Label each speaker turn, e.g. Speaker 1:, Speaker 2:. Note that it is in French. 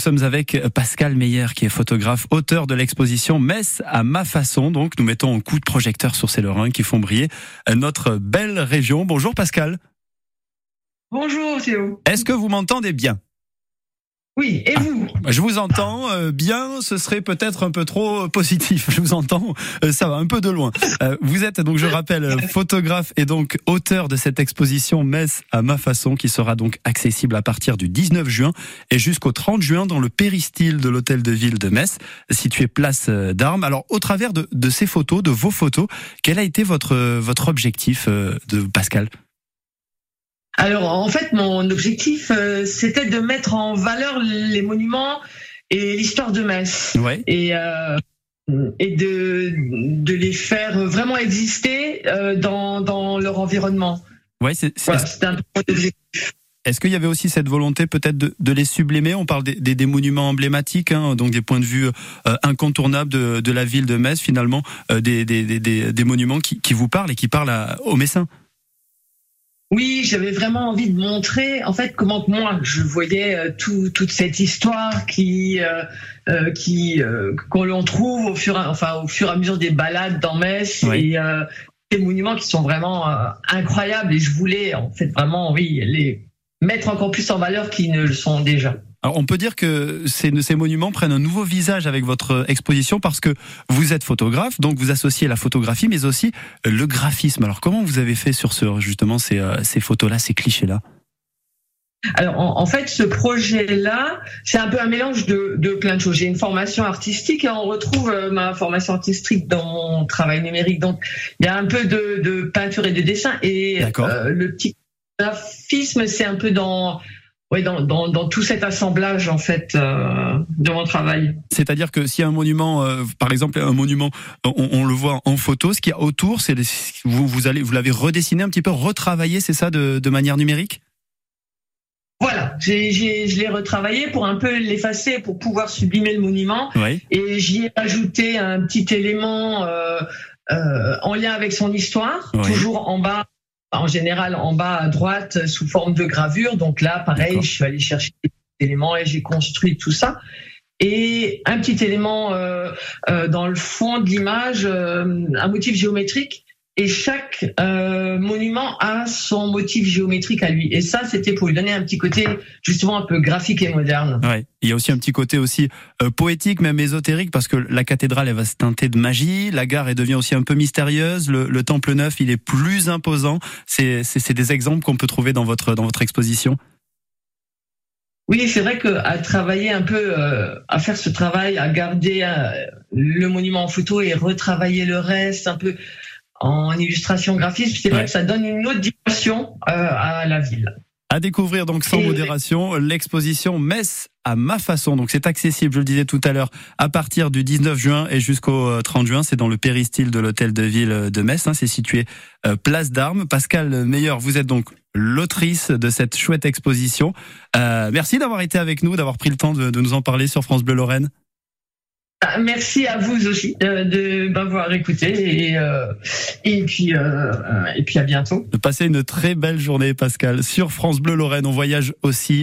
Speaker 1: Nous sommes avec Pascal Meyer, qui est photographe, auteur de l'exposition Metz à ma façon. Donc, nous mettons un coup de projecteur sur ces lorrains qui font briller notre belle région. Bonjour Pascal.
Speaker 2: Bonjour Théo.
Speaker 1: Est-ce que vous m'entendez bien?
Speaker 2: Oui, et vous
Speaker 1: ah, Je vous entends euh, bien, ce serait peut-être un peu trop positif. Je vous entends, euh, ça va un peu de loin. Euh, vous êtes donc, je rappelle, photographe et donc auteur de cette exposition Metz à ma façon qui sera donc accessible à partir du 19 juin et jusqu'au 30 juin dans le péristyle de l'hôtel de ville de Metz, situé place d'Armes. Alors, au travers de, de, ces photos, de vos photos, quel a été votre, votre objectif de Pascal?
Speaker 2: Alors en fait, mon objectif, euh, c'était de mettre en valeur les monuments et l'histoire de Metz. Et, euh, et de, de les faire vraiment exister euh, dans, dans leur environnement.
Speaker 1: Ouais, c'est un peu mon objectif. Est-ce qu'il y avait aussi cette volonté peut-être de, de, les sublimer? On parle des, des, monuments emblématiques, hein, donc des points de vue incontournables de, de, la ville de Metz, finalement, des, des, monuments qui, qui, vous parlent et qui parlent aux Messins.
Speaker 2: Oui, j'avais vraiment envie de montrer en fait comment moi je voyais euh, tout, toute cette histoire qui euh, euh qui euh, qu'on l'on trouve au fur enfin au fur et à mesure des balades dans Metz et des monuments qui sont vraiment incroyables et je voulais en fait vraiment oui les mettre encore plus en valeur qu'ils ne le sont déjà.
Speaker 1: Alors on peut dire que ces, ces, monuments prennent un nouveau visage avec votre exposition parce que vous êtes photographe, donc vous associez la photographie, mais aussi le graphisme. Alors comment vous avez fait sur ce, justement ces, euh, ces photos-là, ces clichés-là?
Speaker 2: Alors en, fait, ce projet-là, c'est un peu un mélange de, de plein de choses. J'ai une formation artistique et on retrouve euh, ma formation artistique dans mon travail numérique. Donc il y a un peu de, de peinture et de dessin et euh, le petit graphisme, c'est un peu dans oui, dans, dans, dans, tout cet assemblage en fait euh, de mon travail.
Speaker 1: C'est-à-dire que si un monument, euh, par exemple un monument, on, on, le voit en photo, ce qu'il y a autour, c'est vous vous allez vous l'avez redessiné un petit peu, retravaillé, c'est ça, de, de manière numérique?
Speaker 2: Voilà, j'ai, je l'ai retravaillé pour un peu l'effacer, pour pouvoir sublimer le monument. Oui. Et j'y ai ajouté un petit élément euh, euh en lien avec son histoire, toujours en bas en général en bas à droite sous forme de gravure. Donc là, pareil, je suis allé chercher des éléments et j'ai construit tout ça. Et un petit élément euh, euh, dans le fond de l'image, euh, un motif géométrique et chaque euh, monument a son motif géométrique à lui. Et ça, c'était pour lui donner un petit côté justement un peu graphique et moderne.
Speaker 1: Ouais. Il y a aussi un petit côté aussi euh, poétique, même ésotérique, parce que la cathédrale, elle va se teinter de magie. La gare, elle devient aussi un peu mystérieuse. Le, le temple neuf, il est plus imposant. C'est des exemples qu'on peut trouver dans votre dans votre exposition.
Speaker 2: Oui, c'est vrai qu'à travailler un peu, euh, à faire ce travail, à garder euh, le monument en photo et retravailler le reste, un peu en illustration graphique, c'est vrai que ça donne une autre dimension euh, à la ville.
Speaker 1: À découvrir donc sans modération l'exposition Metz à ma façon. Donc c'est accessible, je le disais tout à l'heure, à partir du 19 juin et jusqu'au 30 euh, juin. C'est dans le péristyle de l'hôtel de ville de Metz. Hein. C'est situé euh, place d'Armes. Pascal Meilleur, vous êtes donc l'autrice de cette chouette exposition. Euh, merci d'avoir été avec nous, d'avoir pris le temps de, de nous en parler sur France Bleu Lorraine.
Speaker 2: Ah, merci à vous aussi euh, de m'avoir écouté et, euh, et puis euh, et puis à bientôt.
Speaker 1: De passer une très belle journée Pascal sur France Bleu Lorraine. On voyage aussi